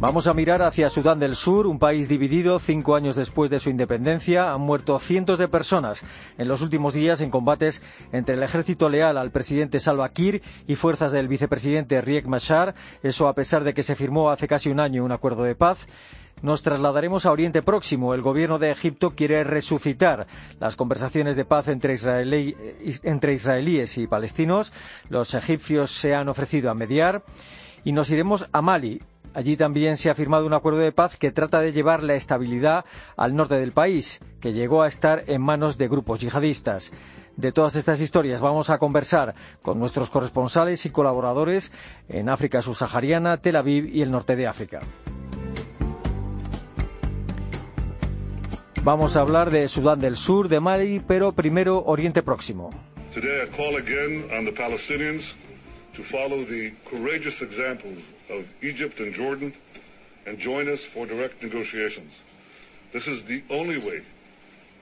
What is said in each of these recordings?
Vamos a mirar hacia Sudán del Sur, un país dividido cinco años después de su independencia. Han muerto cientos de personas en los últimos días en combates entre el ejército leal al presidente Salva Kiir y fuerzas del vicepresidente Riek Machar. Eso a pesar de que se firmó hace casi un año un acuerdo de paz. Nos trasladaremos a Oriente Próximo. El gobierno de Egipto quiere resucitar las conversaciones de paz entre, entre israelíes y palestinos. Los egipcios se han ofrecido a mediar. Y nos iremos a Mali. Allí también se ha firmado un acuerdo de paz que trata de llevar la estabilidad al norte del país, que llegó a estar en manos de grupos yihadistas. De todas estas historias vamos a conversar con nuestros corresponsales y colaboradores en África subsahariana, Tel Aviv y el norte de África. Vamos a hablar de Sudán del Sur, de Mali, pero primero Oriente Próximo. Today I call again on the Palestinians to follow the courageous examples of Egypt and Jordan and join us for direct negotiations. This is the only way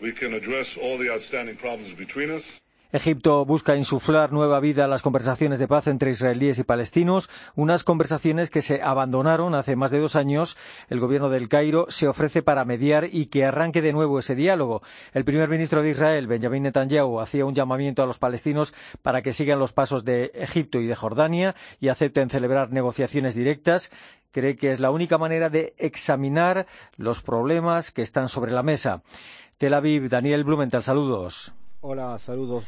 we can address all the outstanding problems between us. Egipto busca insuflar nueva vida a las conversaciones de paz entre israelíes y palestinos, unas conversaciones que se abandonaron hace más de dos años. El gobierno del Cairo se ofrece para mediar y que arranque de nuevo ese diálogo. El primer ministro de Israel, Benjamin Netanyahu, hacía un llamamiento a los palestinos para que sigan los pasos de Egipto y de Jordania y acepten celebrar negociaciones directas cree que es la única manera de examinar los problemas que están sobre la mesa. Tel Aviv, Daniel Blumenthal, saludos. Hola, saludos.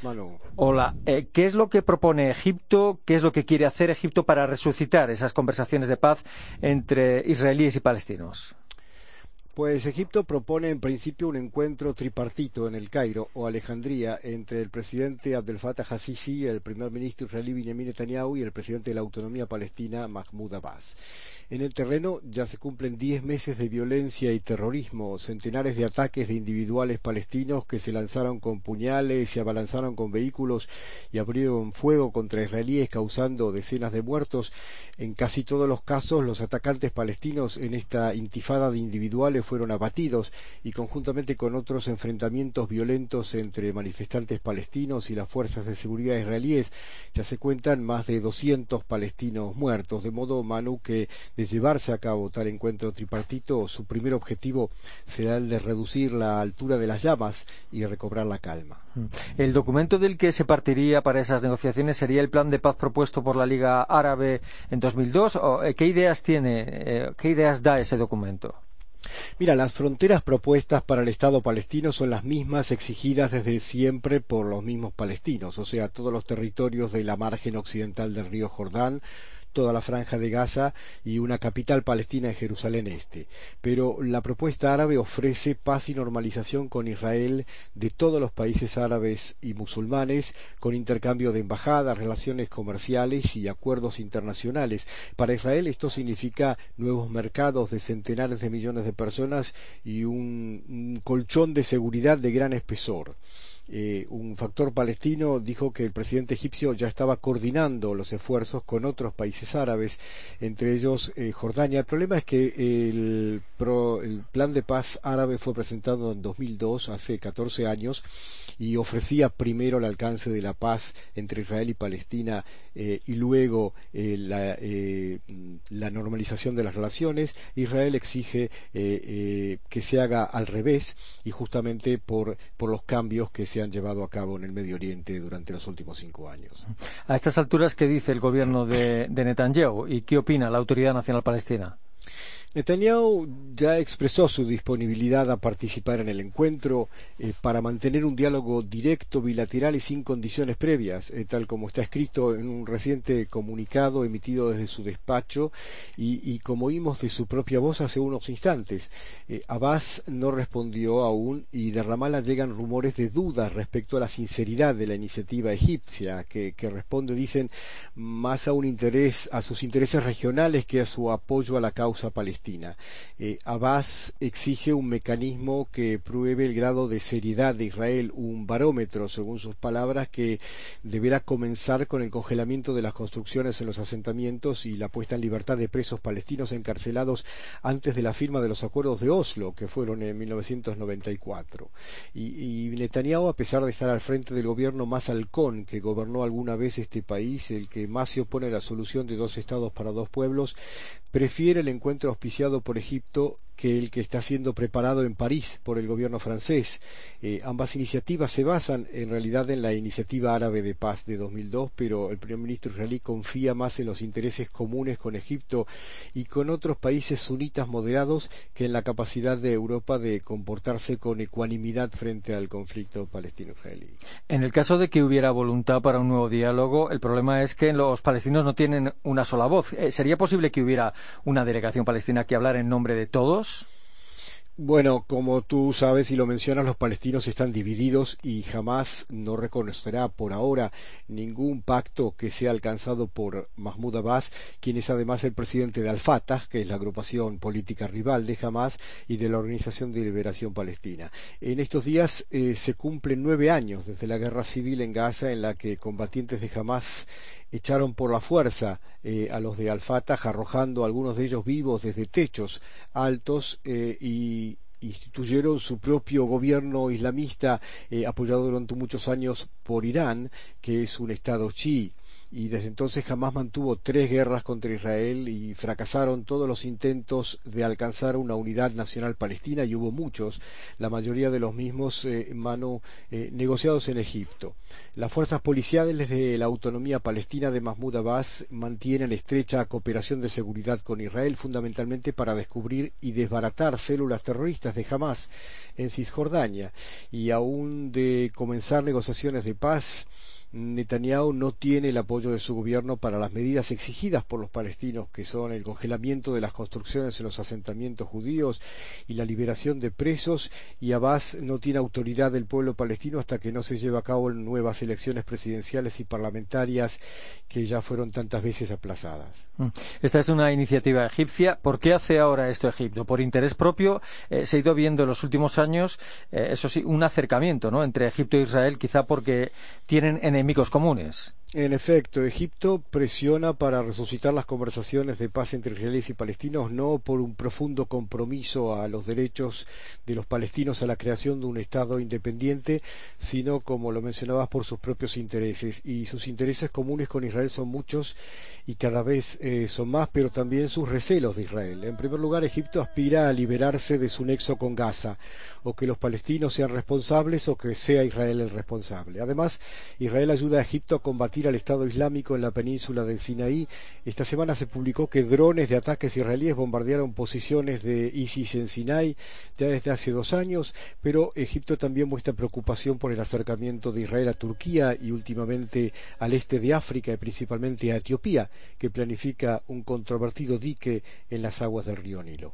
Hola, eh, ¿qué es lo que propone Egipto? ¿Qué es lo que quiere hacer Egipto para resucitar esas conversaciones de paz entre israelíes y palestinos? Pues Egipto propone en principio un encuentro tripartito en el Cairo o Alejandría entre el presidente Abdel Fattah al-Sisi, el primer ministro israelí Benjamin Netanyahu y el presidente de la autonomía palestina Mahmoud Abbas. En el terreno ya se cumplen diez meses de violencia y terrorismo, centenares de ataques de individuales palestinos que se lanzaron con puñales, se abalanzaron con vehículos y abrieron fuego contra israelíes causando decenas de muertos. En casi todos los casos los atacantes palestinos en esta intifada de individuales fueron abatidos y conjuntamente con otros enfrentamientos violentos entre manifestantes palestinos y las fuerzas de seguridad israelíes ya se cuentan más de 200 palestinos muertos, de modo Manu que de llevarse a cabo tal encuentro tripartito, su primer objetivo será el de reducir la altura de las llamas y recobrar la calma. Mm. El documento del que se partiría para esas negociaciones sería el plan de paz propuesto por la Liga Árabe en 2002. ¿O eh, ¿Qué ideas tiene, eh, qué ideas da ese documento? Mira, las fronteras propuestas para el Estado palestino son las mismas exigidas desde siempre por los mismos palestinos, o sea, todos los territorios de la margen occidental del río Jordán, toda la franja de Gaza y una capital palestina en Jerusalén Este. Pero la propuesta árabe ofrece paz y normalización con Israel de todos los países árabes y musulmanes, con intercambio de embajadas, relaciones comerciales y acuerdos internacionales. Para Israel esto significa nuevos mercados de centenares de millones de personas y un, un colchón de seguridad de gran espesor. Eh, un factor palestino dijo que el presidente egipcio ya estaba coordinando los esfuerzos con otros países árabes, entre ellos eh, Jordania. El problema es que el, plan de paz árabe fue presentado en 2002, hace 14 años, y ofrecía primero el alcance de la paz entre Israel y Palestina eh, y luego la, la, normalización de las relaciones. Israel exige que se haga al revés y justamente por, por los cambios que se han llevado a cabo en el Medio Oriente durante los últimos cinco años. A estas alturas, ¿qué dice el gobierno de, de Netanyahu y qué opina la Autoridad Nacional Palestina? Netanyahu ya expresó su disponibilidad a participar en el encuentro eh, para mantener un diálogo directo, bilateral y sin condiciones previas, eh, tal como está escrito en un reciente comunicado emitido desde su despacho y, como oímos de su propia voz hace unos instantes. Eh, Abbas no respondió aún y de Ramallah llegan rumores de dudas respecto a la sinceridad de la iniciativa egipcia, que, que responde, dicen, más a un interés, a sus intereses regionales que a su apoyo a la causa palestina Palestina. Eh, Abbas exige un mecanismo que pruebe el grado de seriedad de Israel, un barómetro, según sus palabras, que deberá comenzar con el congelamiento de las construcciones en los asentamientos y la puesta en libertad de presos palestinos encarcelados antes de la firma de los acuerdos de Oslo, que fueron en 1994. Y, y Netanyahu, a pesar de estar al frente del gobierno más halcón que gobernó alguna vez este país, el que más se opone a la solución de dos estados para dos pueblos, prefiere el encuentro auspiciado por Egipto que el que está siendo preparado en París por el gobierno francés. Eh, ambas iniciativas se basan en realidad en la iniciativa árabe de paz de 2002, pero el primer ministro israelí confía más en los intereses comunes con Egipto y con otros países sunitas moderados que en la capacidad de Europa de comportarse con ecuanimidad frente al conflicto palestino-israelí. En el caso de que hubiera voluntad para un nuevo diálogo, el problema es que los palestinos no tienen una sola voz. Eh, ¿Sería posible que hubiera una delegación palestina que hablara en nombre de todos? Bueno, como tú sabes y lo mencionas, los palestinos están divididos y jamás no reconocerá por ahora ningún pacto que sea alcanzado por Mahmoud Abbas, quien es además el presidente de Al-Fatah, que es la agrupación política rival de Hamas y de la Organización de Liberación Palestina. En estos días eh, se cumplen nueve años desde la guerra civil en Gaza en la que combatientes de Hamas echaron por la fuerza eh, a los de Al-Fatah, arrojando a algunos de ellos vivos desde techos altos eh, y instituyeron su propio gobierno islamista eh, apoyado durante muchos años por Irán, que es un estado chií y desde entonces jamás mantuvo tres guerras contra Israel y fracasaron todos los intentos de alcanzar una unidad nacional palestina y hubo muchos, la mayoría de los mismos eh, mano, eh, negociados en Egipto. Las fuerzas policiales de la autonomía palestina de Mahmoud Abbas mantienen estrecha cooperación de seguridad con Israel, fundamentalmente para descubrir y desbaratar células terroristas de Hamas en Cisjordania y aún de comenzar negociaciones de paz Netanyahu no tiene el apoyo de su gobierno para las medidas exigidas por los palestinos, que son el congelamiento de las construcciones en los asentamientos judíos y la liberación de presos, y Abbas no tiene autoridad del pueblo palestino hasta que no se lleve a cabo nuevas elecciones presidenciales y parlamentarias que ya fueron tantas veces aplazadas. Mm. Esta es una iniciativa egipcia. ¿Por qué hace ahora esto Egipto? ¿Por interés propio? Eh, se ha ido viendo en los últimos años, eh, eso sí, un acercamiento ¿no? entre Egipto e Israel, quizá porque tienen en enemigos comunes. En efecto, Egipto presiona para resucitar las conversaciones de paz entre israelíes y palestinos, no por un profundo compromiso a los derechos de los palestinos a la creación de un Estado independiente, sino, como lo mencionabas, por sus propios intereses. Y sus intereses comunes con Israel son muchos y cada vez eh, son más, pero también sus recelos de Israel. En primer lugar, Egipto aspira a liberarse de su nexo con Gaza, o que los palestinos sean responsables o que sea Israel el responsable. Además, Israel ayuda a Egipto a combatir al Estado Islámico en la península del Sinaí. Esta semana se publicó que drones de ataques israelíes bombardearon posiciones de ISIS en Sinai ya desde hace dos años, pero Egipto también muestra preocupación por el acercamiento de Israel a Turquía y últimamente al este de África y principalmente a Etiopía, que planifica un controvertido dique en las aguas del río Nilo.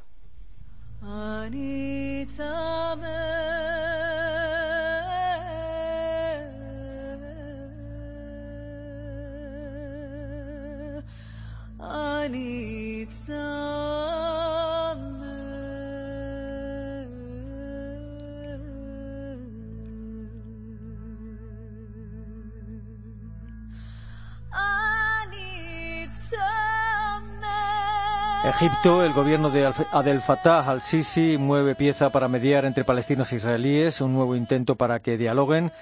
Egipto, el gobierno de Abdel Fattah al-Sisi mueve pieza para mediar entre palestinos e israelíes, un nuevo intento para que dialoguen.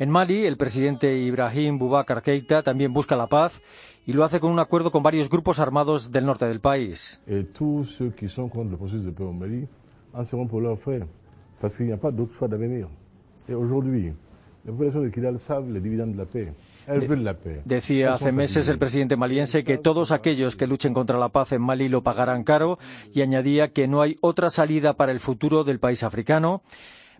En Mali, el presidente Ibrahim Boubacar Keita también busca la paz y lo hace con un acuerdo con varios grupos armados del norte del país. Et tous ceux qui sont contre le processus de paix au Mali en seront pour leurs frères, parce qu'il n'y a pas d'autre choix d'avenir. Et aujourd'hui, la population de Kidal savent les dividendes de la paix. Decía hace meses el presidente maliense que todos aquellos que luchen contra la paz en Mali lo pagarán caro y añadía que no hay otra salida para el futuro del país africano.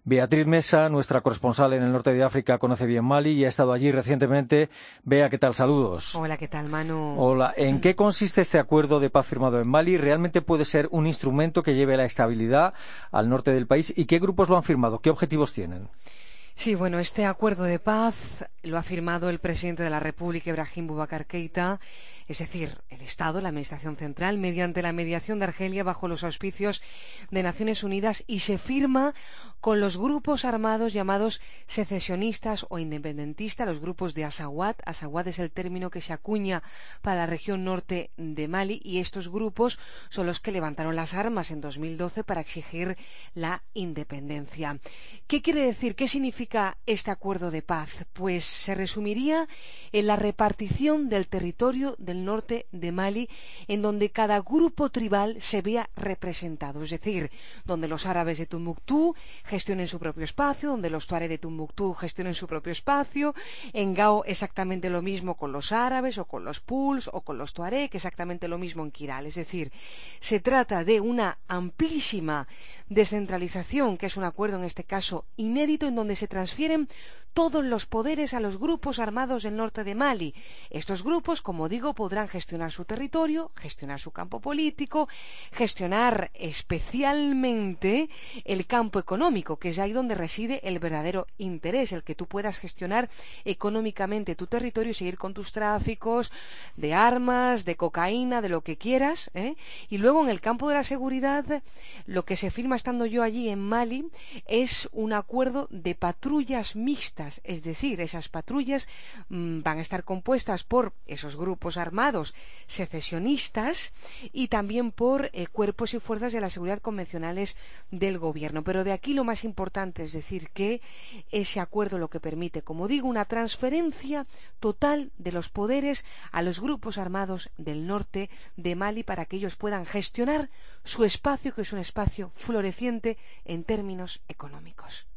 Beatriz Mesa, nuestra corresponsal en el norte de África, conoce bien Mali y ha estado allí recientemente. Vea, ¿qué tal? Saludos. Hola, ¿qué tal, Manu? Hola, ¿en qué consiste este acuerdo de paz firmado en Mali? ¿Realmente puede ser un instrumento que lleve la estabilidad al norte del país? ¿Y qué grupos lo han firmado? ¿Qué objetivos tienen? Sí, bueno, este acuerdo de paz lo ha firmado el presidente de la República, Ibrahim Boubacar Keita, es decir, el Estado, la Administración Central, mediante la mediación de Argelia bajo los auspicios de Naciones Unidas y se firma con los grupos armados llamados secesionistas o independentistas, los grupos de Asawad. Asawad es el término que se acuña para la región norte de Mali y estos grupos son los que levantaron las armas en 2012 para exigir la independencia. ¿Qué quiere decir? ¿Qué significa este acuerdo de paz? Pues se resumiría en la repartición del territorio del norte de Mali, en donde cada grupo tribal se vea representado, es decir, donde los árabes de Tumbuctú gestionen su propio espacio, donde los tuareg de Tumbuctú gestionen su propio espacio, en Gao exactamente lo mismo con los árabes o con los puls o con los tuareg, exactamente lo mismo en Kiral. Es decir, se trata de una amplísima descentralización, que es un acuerdo en este caso inédito, en donde se transfieren todos los poderes a los grupos armados del norte de Mali. Estos grupos, como digo, podrán gestionar su territorio, gestionar su campo político, gestionar especialmente el campo económico, que es ahí donde reside el verdadero interés, el que tú puedas gestionar económicamente tu territorio y seguir con tus tráficos de armas, de cocaína, de lo que quieras. ¿eh? Y luego en el campo de la seguridad, lo que se firma estando yo allí en Mali es un acuerdo de patrullas mixtas es decir, esas patrullas mmm, van a estar compuestas por esos grupos armados secesionistas y también por eh, cuerpos y fuerzas de la seguridad convencionales del gobierno. Pero de aquí lo más importante es decir que ese acuerdo lo que permite, como digo, una transferencia total de los poderes a los grupos armados del norte de Mali para que ellos puedan gestionar su espacio, que es un espacio floreciente en términos económicos.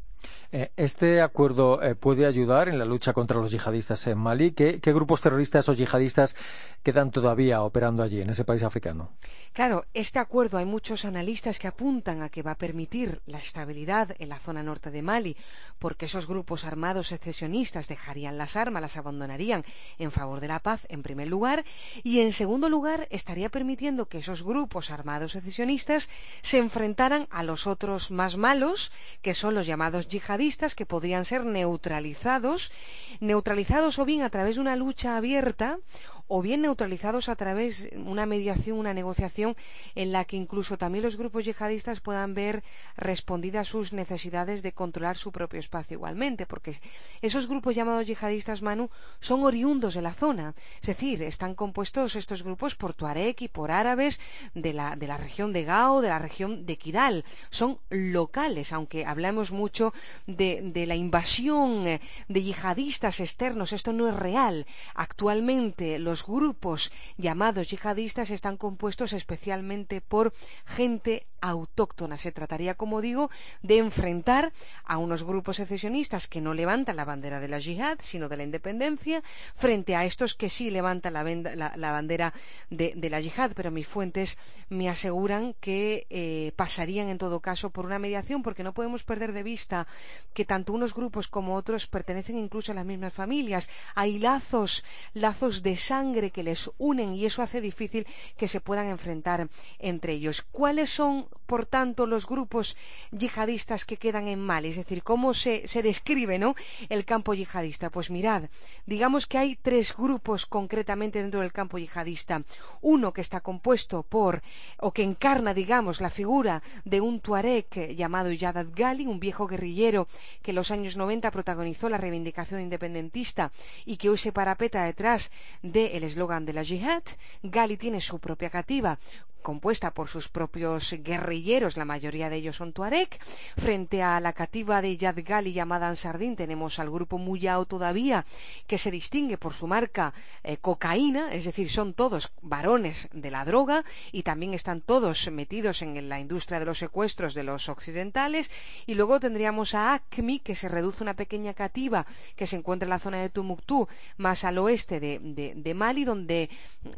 Eh, ¿Este acuerdo eh, puede ayudar en la lucha contra los yihadistas en Mali? ¿Qué, ¿Qué, grupos terroristas o yihadistas quedan todavía operando allí, en ese país africano? Claro, este acuerdo hay muchos analistas que apuntan a que va a permitir la estabilidad en la zona norte de Mali, porque esos grupos armados secesionistas dejarían las armas, las abandonarían en favor de la paz, en primer lugar, y en segundo lugar estaría permitiendo que esos grupos armados secesionistas se enfrentaran a los otros más malos, que son los llamados yihadistas que podrían ser neutralizados, neutralizados o bien a través de una lucha abierta o bien neutralizados a través de una mediación, una negociación en la que incluso también los grupos yihadistas puedan ver respondidas sus necesidades de controlar su propio espacio igualmente, porque esos grupos llamados yihadistas Manu son oriundos de la zona, es decir, están compuestos estos grupos por tuareg y por árabes de la, de la región de Gao, de la región de Kidal, son locales, aunque hablamos mucho de, de la invasión de yihadistas externos, esto no es real. Actualmente los grupos llamados yihadistas están compuestos especialmente por gente autóctona. Se trataría, como digo, de enfrentar a unos grupos secesionistas que no levantan la bandera de la yihad, sino de la independencia, frente a estos que sí levantan la, bandera de, de, la yihad. Pero mis fuentes me aseguran que eh, pasarían en todo caso por una mediación, porque no podemos perder de vista que tanto unos grupos como otros pertenecen incluso a las mismas familias. Hay lazos, lazos de sangre que les unen y eso hace difícil que se puedan enfrentar entre ellos. ¿Cuáles son por tanto, los grupos yihadistas que quedan en Mali? Es decir, ¿cómo se, describe ¿no? el campo yihadista? Pues mirad, digamos que hay tres grupos concretamente dentro del campo yihadista. Uno que está compuesto por, o que encarna, digamos, la figura de un tuareg llamado Yadat Gali, un viejo guerrillero que en los años 90 protagonizó la reivindicación independentista y que hoy se parapeta detrás del eslogan de la yihad. Gali tiene su propia cativa compuesta por sus propios guerrilleros, la mayoría de ellos son tuareg. Frente a la cativa de Yad Gali llamada Ansardín tenemos al grupo Muyao todavía, que se distingue por su marca eh, cocaína, es decir, son todos varones de la droga y también están todos metidos en la industria de los secuestros de los occidentales. Y luego tendríamos a ACMI, que se reduce una pequeña cativa que se encuentra en la zona de Tumuctú, más al oeste de, de, de Mali, donde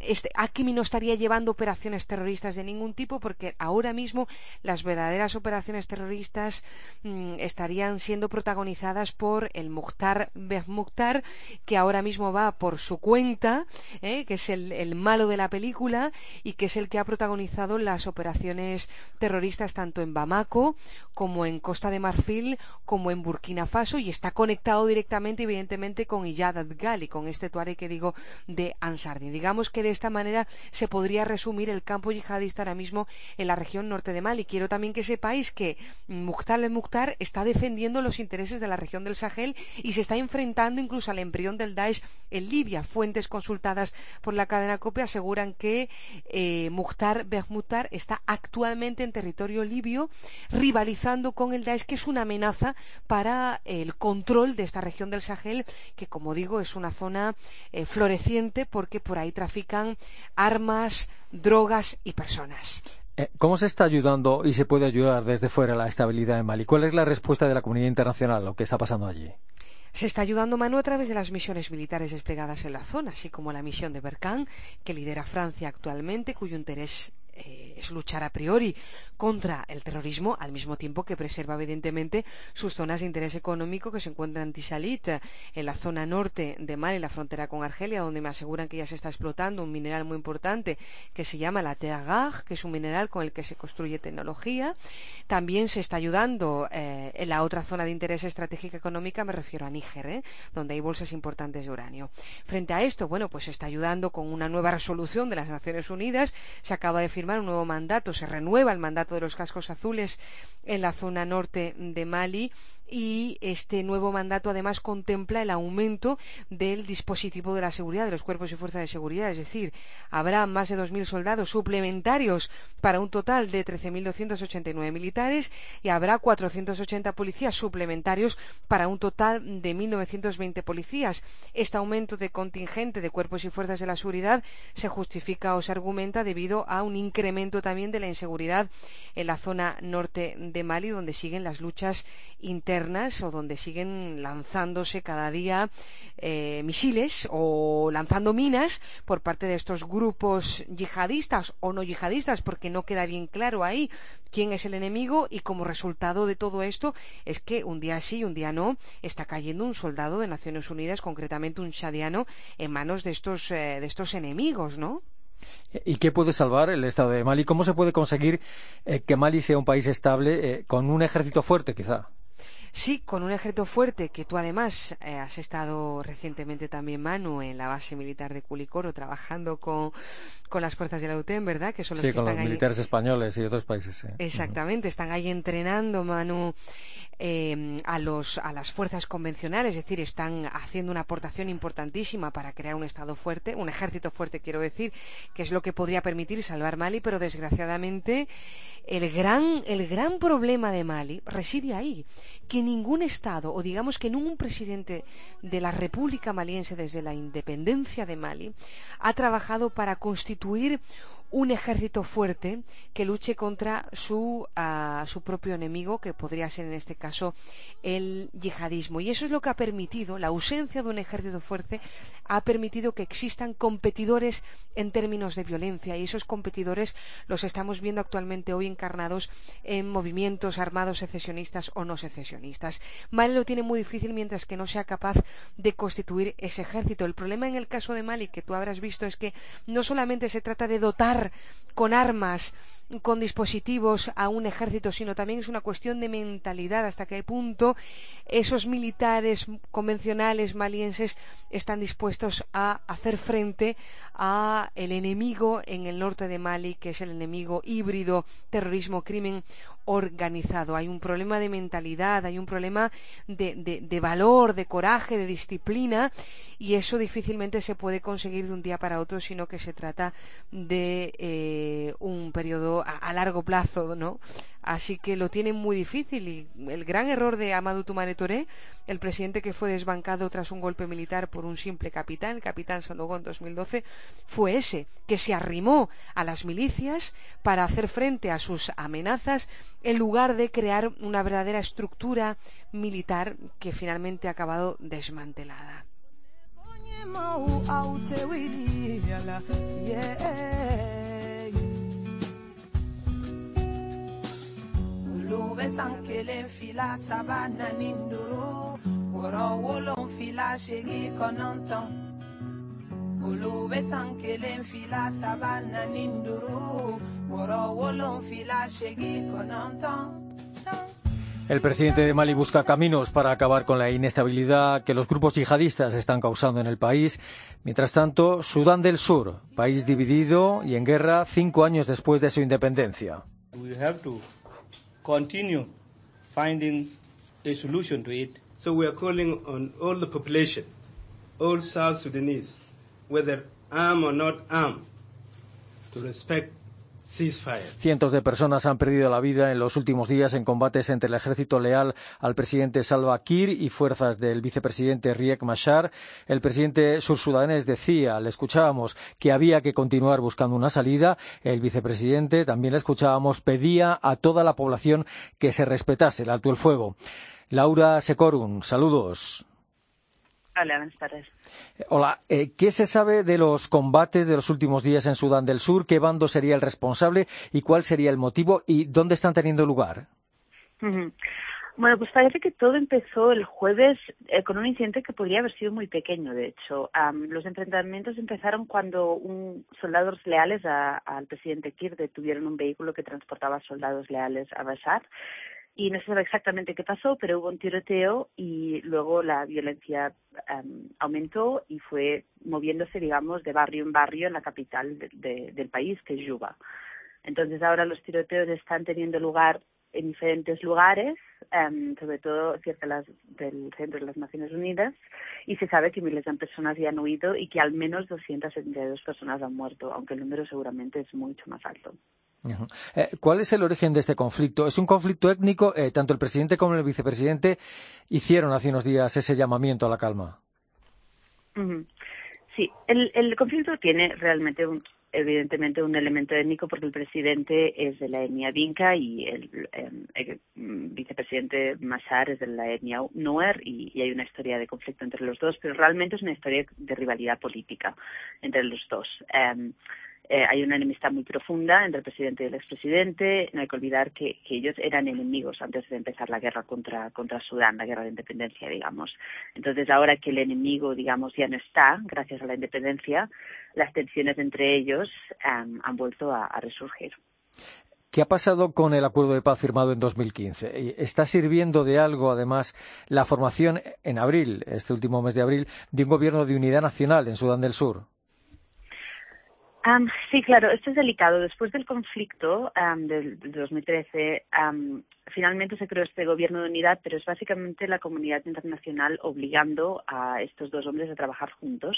este ACMI no estaría llevando operaciones terroristas de ningún tipo, porque ahora mismo las verdaderas operaciones terroristas mm, estarían siendo protagonizadas por el Mukhtar Mukhtar, que ahora mismo va por su cuenta, ¿eh? que es el, malo de la película y que es el que ha protagonizado las operaciones terroristas tanto en Bamako como en Costa de Marfil como en Burkina Faso y está conectado directamente, evidentemente, con Iyad Gali, con este tuareg que digo de Ansardi. Digamos que de esta manera se podría resumir el campo yihadista ahora mismo en la región norte de Mali. Quiero también que sepáis que Mukhtar el-Mukhtar está defendiendo los intereses de la región del Sahel y se está enfrentando incluso al embrión del Daesh en Libia. Fuentes consultadas por la cadena COPE aseguran que eh, Mukhtar Behmutar está actualmente en territorio libio rivalizando con el Daesh, que es una amenaza para el control de esta región del Sahel, que como digo es una zona eh, floreciente porque por ahí trafican armas, drogas y personas. Eh, ¿Cómo se está ayudando y se puede ayudar desde fuera a la estabilidad en Mali? ¿Cuál es la respuesta de la comunidad internacional a lo que está pasando allí? Se está ayudando Manu a través de las misiones militares desplegadas en la zona, así como la misión de Berkán, que lidera Francia actualmente, cuyo interés eh, es luchar a priori contra el terrorismo al mismo tiempo que preserva evidentemente sus zonas de interés económico que se encuentran en Tisalit, en la zona norte de Mali, la frontera con Argelia, donde me aseguran que ya se está explotando un mineral muy importante que se llama la teagag, que es un mineral con el que se construye tecnología. También se está ayudando eh, en la otra zona de interés estratégica económica, me refiero a Níger, eh, donde hay bolsas importantes de uranio. Frente a esto, bueno, pues se está ayudando con una nueva resolución de las Naciones Unidas. Se acaba de un nuevo mandato, se renueva el mandato de los cascos azules en la zona norte de Mali y este nuevo mandato además contempla el aumento del dispositivo de la seguridad de los cuerpos y fuerzas de seguridad, es decir, habrá más de 2.000 soldados suplementarios para un total de 13.289 militares y habrá 480 policías suplementarios para un total de 1.920 policías. Este aumento de contingente de cuerpos y fuerzas de la seguridad se justifica o se argumenta debido a un incremento también de la inseguridad en la zona norte de Mali, donde siguen las luchas internas o donde siguen lanzándose cada día eh, misiles o lanzando minas por parte de estos grupos yihadistas o no yihadistas, porque no queda bien claro ahí quién es el enemigo y como resultado de todo esto es que un día sí y un día no está cayendo un soldado de Naciones Unidas, concretamente un chadiano, en manos de estos, eh, de estos enemigos, ¿no? ¿Y qué puede salvar el Estado de Mali? ¿Cómo se puede conseguir eh, que Mali sea un país estable con un ejército fuerte, quizá? Sí, con un ejército fuerte que tú además eh, has estado recientemente también, Manu, en la base militar de Culicoro, trabajando con, las fuerzas de la UTEM, ¿verdad? Que son los sí, con los militares españoles y otros países. Exactamente, están ahí entrenando, Manu, eh, a, los, a las fuerzas convencionales, es decir, están haciendo una aportación importantísima para crear un Estado fuerte, un ejército fuerte, quiero decir, que es lo que podría permitir salvar Mali, pero desgraciadamente el gran, el gran problema de Mali reside ahí, que ningún Estado, o digamos que ningún presidente de la República Maliense desde la independencia de Mali, ha trabajado para constituir un ejército fuerte que luche contra su, ah, su, propio enemigo, que podría ser en este caso el yihadismo. Y eso es lo que ha permitido, la ausencia de un ejército fuerte, ha permitido que existan competidores en términos de violencia. Y esos competidores los estamos viendo actualmente hoy encarnados en movimientos armados secesionistas o no secesionistas. Mali lo tiene muy difícil mientras que no sea capaz de constituir ese ejército. El problema en el caso de Mali, que tú habrás visto, es que no solamente se trata de dotar con armas, con dispositivos a un ejército, sino también es una cuestión de mentalidad, hasta qué punto esos militares convencionales malienses están dispuestos a hacer frente a el enemigo en el norte de Mali, que es el enemigo híbrido, terrorismo, crimen organizado. Hay un problema de mentalidad, hay un problema de, valor, de coraje, de disciplina y eso difícilmente se puede conseguir de un día para otro, sino que se trata de eh, un periodo a, largo plazo, ¿no? Así que lo tienen muy difícil y el gran error de Amadou Toumane Touré, el presidente que fue desbancado tras un golpe militar por un simple capitán, capitán Sonogón en 2012, fue ese, que se arrimó a las milicias para hacer frente a sus amenazas en lugar de crear una verdadera estructura militar que finalmente ha acabado desmantelada. Sankelen fila saba naani duuru wɔɔrɔ wolonfila segi kɔnɔntɔn olu bɛ san kelen fila saba naani duuru wɔɔrɔ wolonfila segi kɔnɔntɔn. El presidente de Mali busca caminos para acabar con la inestabilidad que los grupos yihadistas están causando en el país. Mientras tanto, Sudán del Sur, país dividido y en guerra cinco años después de su independencia. Continue finding a solution to it. So we are calling on all the population, all South Sudanese, whether armed or not armed, to respect Cientos de personas han perdido la vida en los últimos días en combates entre el ejército leal al presidente Salva Kiir y fuerzas del vicepresidente Riek Machar. El presidente sursudanés decía, le escuchábamos, que había que continuar buscando una salida. El vicepresidente, también le escuchábamos, pedía a toda la población que se respetase el alto el fuego. Laura Secorum, saludos. Hola, buenas tardes. Hola, eh, ¿qué se sabe de los combates de los últimos días en Sudán del Sur? ¿Qué bando sería el responsable y cuál sería el motivo y dónde están teniendo lugar? Bueno, pues parece que todo empezó el jueves eh, con un incidente que podría haber sido muy pequeño, de hecho. los enfrentamientos empezaron cuando un, soldados leales al presidente Kir detuvieron un vehículo que transportaba soldados leales a Bashar y no se sabe exactamente qué pasó, pero hubo un tiroteo y luego la violencia um, aumentó y fue moviéndose, digamos, de barrio en barrio en la capital de, del país, que es Yuba. Entonces ahora los tiroteos están teniendo lugar en diferentes lugares, um, sobre todo cerca las, del centro de las Naciones Unidas, y se sabe que miles de personas ya han huido y que al menos 272 personas han muerto, aunque el número seguramente es mucho más alto. Eh, ¿Cuál es el origen de este conflicto? ¿Es un conflicto étnico? Eh, tanto el presidente como el vicepresidente hicieron hace unos días ese llamamiento a la calma. Sí, el, conflicto tiene realmente evidentemente un elemento étnico porque el presidente es de la etnia Dinka y el, em, mm, vicepresidente Mashar es de la etnia Nuer y, hay una historia de conflicto entre los dos, pero realmente es una historia de rivalidad política entre los dos. Em, eh, hay una enemistad muy profunda entre el presidente y el expresidente. No hay que olvidar que, ellos eran enemigos antes de empezar la guerra contra, contra Sudán, la guerra de independencia, digamos. Entonces, ahora que el enemigo, digamos, ya no está, gracias a la independencia, las tensiones entre ellos han vuelto a, resurgir. ¿Qué ha pasado con el acuerdo de paz firmado en 2015? ¿Está sirviendo de algo, además, la formación en abril, este último mes de abril, de un gobierno de unidad nacional en Sudán del Sur? Sí, claro, esto es delicado. Después del conflicto del, 2013, finalmente se creó este gobierno de unidad, pero es básicamente la comunidad internacional obligando a estos dos hombres a trabajar juntos,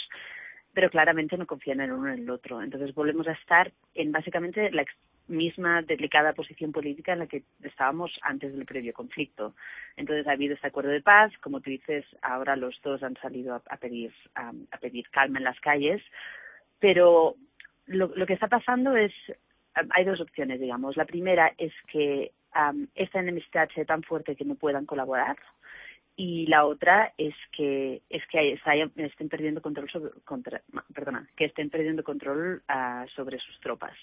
pero claramente no confían en uno en el otro. Entonces volvemos a estar en básicamente la misma delicada posición política en la que estábamos antes del previo conflicto. Entonces ha habido este acuerdo de paz, como tú dices, ahora los dos han salido a, pedir a pedir calma en las calles, pero lo, que está pasando es, hay dos opciones, digamos. La primera es que esta enemistad sea tan fuerte que no puedan colaborar y la otra es que es que estén perdiendo control sobre, contra, perdona, que estén perdiendo control ah, sobre sus tropas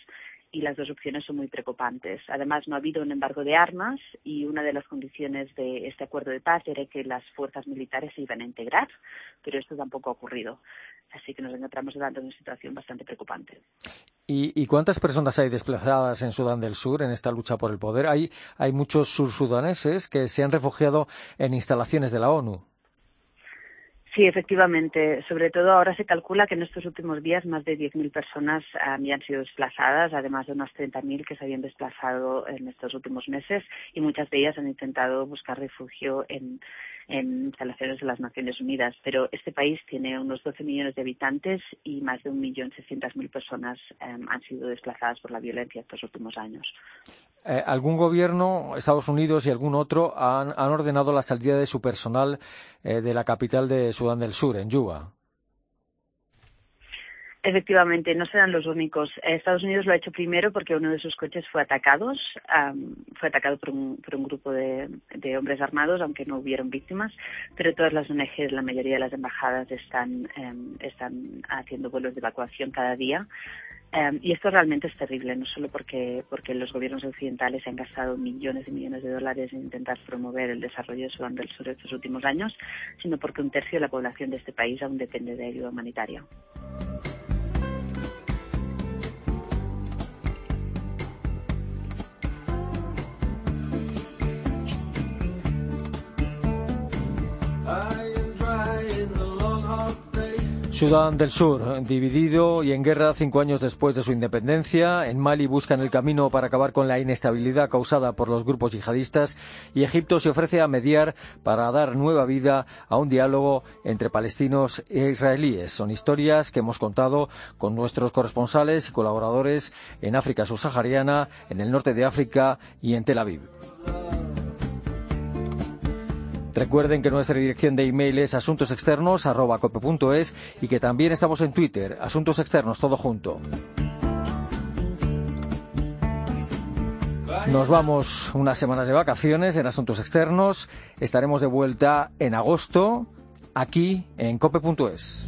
y las dos opciones son muy preocupantes. Además, no ha habido un embargo de armas y una de las condiciones de este acuerdo de paz era que las fuerzas militares se iban a integrar, pero esto tampoco ha ocurrido. Así que nos encontramos delante de una situación bastante preocupante. ¿Y, cuántas personas hay desplazadas en Sudán del Sur en esta lucha por el poder? Hay, hay muchos sursudaneses que se han refugiado en instalaciones de la ONU. Sí, efectivamente. Sobre todo ahora se calcula que en estos últimos días más de 10.000 personas ya han sido desplazadas, además de unas 30.000 que se habían desplazado en estos últimos meses y muchas de ellas han intentado buscar refugio en, instalaciones de las Naciones Unidas. Pero este país tiene unos 12 millones de habitantes y más de 1.600.000 personas em, han sido desplazadas por la violencia estos últimos años. Eh, algún gobierno, Estados Unidos y algún otro, han, ordenado la salida de su personal eh, de la capital de Sudán del Sur, en Yuba. Efectivamente, no serán los únicos. Estados Unidos lo ha hecho primero porque uno de sus coches fue atacado, fue atacado por un, grupo de, hombres armados, aunque no hubieron víctimas, pero todas las ONGs, la mayoría de las embajadas em, están haciendo vuelos de evacuación cada día Em, y esto realmente es terrible, no solo porque, porque los gobiernos occidentales han gastado millones y millones de dólares en intentar promover el desarrollo de Sudán del Sur estos últimos años, sino porque un tercio de la población de este país aún depende de ayuda humanitaria. Sudán del Sur, dividido y en guerra cinco años después de su independencia. En Mali buscan el camino para acabar con la inestabilidad causada por los grupos yihadistas y Egipto se ofrece a mediar para dar nueva vida a un diálogo entre palestinos e israelíes. Son historias que hemos contado con nuestros corresponsales y colaboradores en África subsahariana, en el norte de África y en Tel Aviv. Recuerden que nuestra dirección de email es asuntosexternos.cope.es y que también estamos en Twitter, Asuntos Externos, todo junto. Nos vamos unas semanas de vacaciones en Asuntos Externos. Estaremos de vuelta en agosto aquí en cope.es.